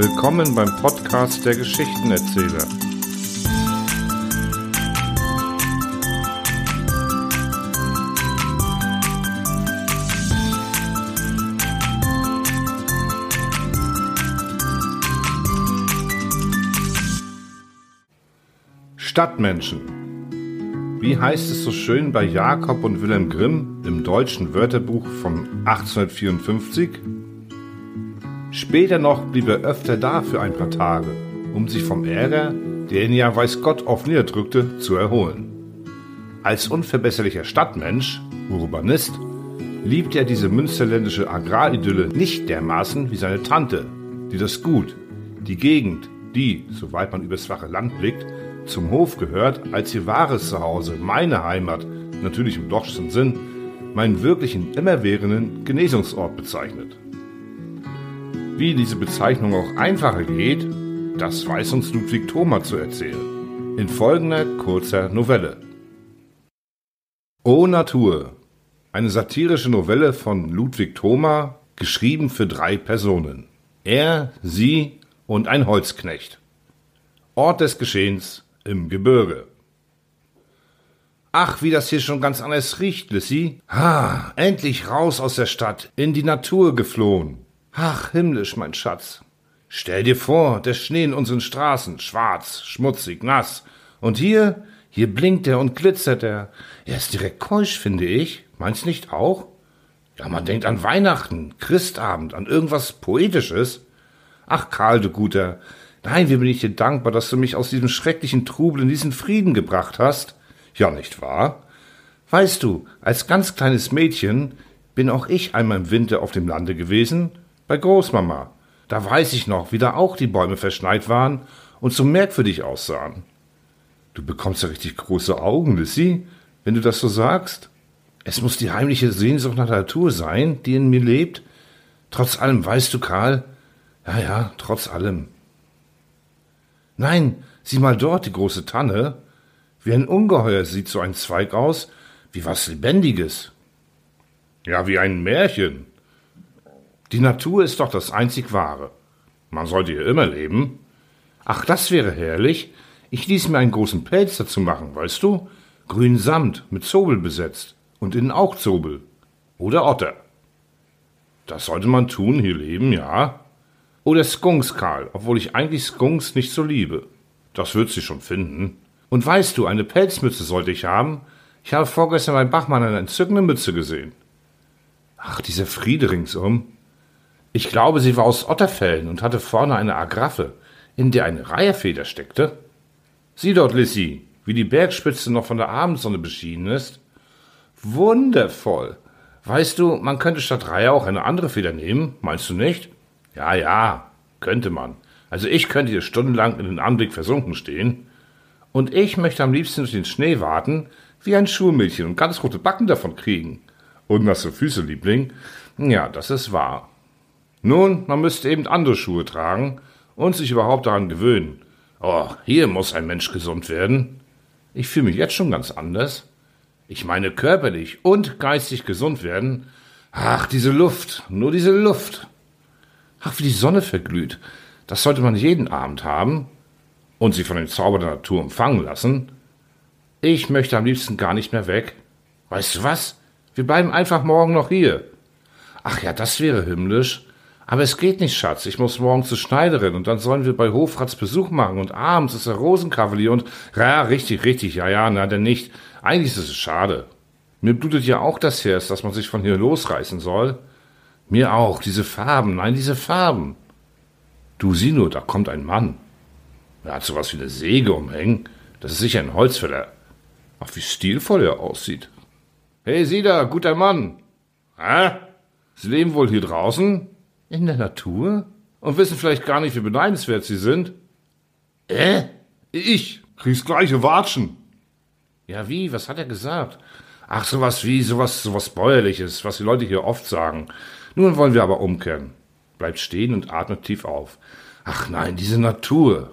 Willkommen beim Podcast der Geschichtenerzähler. Stadtmenschen. Wie heißt es so schön bei Jakob und Wilhelm Grimm im deutschen Wörterbuch von 1854? Später noch blieb er öfter da für ein paar Tage, um sich vom Ärger, der ihn ja weiß Gott oft niederdrückte, zu erholen. Als unverbesserlicher Stadtmensch, Urbanist, liebt er diese münsterländische Agraridylle nicht dermaßen wie seine Tante, die das Gut, die Gegend, die, soweit man übers wache Land blickt, zum Hof gehört, als ihr wahres Zuhause, meine Heimat, natürlich im dochsten Sinn, meinen wirklichen immerwährenden Genesungsort bezeichnet. Wie diese Bezeichnung auch einfacher geht, das weiß uns Ludwig Thoma zu erzählen. In folgender kurzer Novelle. O Natur. Eine satirische Novelle von Ludwig Thoma, geschrieben für drei Personen. Er, sie und ein Holzknecht. Ort des Geschehens im Gebirge. Ach, wie das hier schon ganz anders riecht, Lissy. Ha, endlich raus aus der Stadt, in die Natur geflohen. Ach, himmlisch, mein Schatz. Stell dir vor, der Schnee in unseren Straßen, schwarz, schmutzig, nass. Und hier, hier blinkt er und glitzert er. Er ist direkt keusch, finde ich. Meinst nicht auch? Ja, man denkt an Weihnachten, Christabend, an irgendwas Poetisches. Ach, Karl, du Guter, Nein, wie bin ich dir dankbar, dass du mich aus diesem schrecklichen Trubel in diesen Frieden gebracht hast. Ja, nicht wahr? Weißt du, als ganz kleines Mädchen bin auch ich einmal im Winter auf dem Lande gewesen, bei Großmama. Da weiß ich noch, wie da auch die Bäume verschneit waren und so merkwürdig aussahen. Du bekommst ja richtig große Augen, Lissy, wenn du das so sagst. Es muss die heimliche Sehnsucht nach Natur sein, die in mir lebt. Trotz allem, weißt du, Karl? Ja, ja, trotz allem. Nein, sieh mal dort, die große Tanne. Wie ein Ungeheuer sieht so ein Zweig aus, wie was Lebendiges. Ja, wie ein Märchen. Die Natur ist doch das einzig Wahre. Man sollte ihr immer leben. Ach, das wäre herrlich. Ich ließ mir einen großen Pelz dazu machen, weißt du? Grün Samt, mit Zobel besetzt. Und innen auch Zobel. Oder Otter. Das sollte man tun, hier leben, ja. Oder Skunks, Karl, obwohl ich eigentlich Skunks nicht so liebe. Das wird sie schon finden. Und weißt du, eine Pelzmütze sollte ich haben. Ich habe vorgestern bei Bachmann eine entzückende Mütze gesehen. Ach, dieser Friede ringsum. Ich glaube, sie war aus Otterfällen und hatte vorne eine Agraffe, in der eine Reiherfeder steckte. Sieh dort, Lissy, wie die Bergspitze noch von der Abendsonne beschienen ist. Wundervoll. Weißt du, man könnte statt Reihe auch eine andere Feder nehmen, meinst du nicht? Ja, ja, könnte man. Also ich könnte hier stundenlang in den Anblick versunken stehen. Und ich möchte am liebsten durch den Schnee warten, wie ein Schulmädchen und ganz rote Backen davon kriegen. Und nasse Füße, Liebling. Ja, das ist wahr. Nun, man müsste eben andere Schuhe tragen und sich überhaupt daran gewöhnen. Oh, hier muss ein Mensch gesund werden. Ich fühle mich jetzt schon ganz anders. Ich meine körperlich und geistig gesund werden. Ach, diese Luft, nur diese Luft. Ach, wie die Sonne verglüht. Das sollte man jeden Abend haben und sie von dem Zauber der Natur empfangen lassen. Ich möchte am liebsten gar nicht mehr weg. Weißt du was? Wir bleiben einfach morgen noch hier. Ach ja, das wäre himmlisch. Aber es geht nicht, Schatz. Ich muss morgen zur Schneiderin und dann sollen wir bei Hofrats Besuch machen und abends ist der Rosenkavalier und, ja, richtig, richtig, ja, ja, na, denn nicht. Eigentlich ist es schade. Mir blutet ja auch das Herz, dass man sich von hier losreißen soll. Mir auch, diese Farben, nein, diese Farben. Du sieh nur, da kommt ein Mann. Er hat sowas wie eine Säge umhängen. Das ist sicher ein Holzfäller. Ach, wie stilvoll er aussieht. Hey, sieh da, guter Mann. Hä? Sie leben wohl hier draußen? In der Natur? Und wissen vielleicht gar nicht, wie beneidenswert Sie sind? Äh? Ich krieg's gleiche Watschen. Ja, wie? Was hat er gesagt? Ach, sowas wie, sowas, sowas Bäuerliches, was die Leute hier oft sagen. Nun wollen wir aber umkehren. Bleibt stehen und atmet tief auf. Ach nein, diese Natur.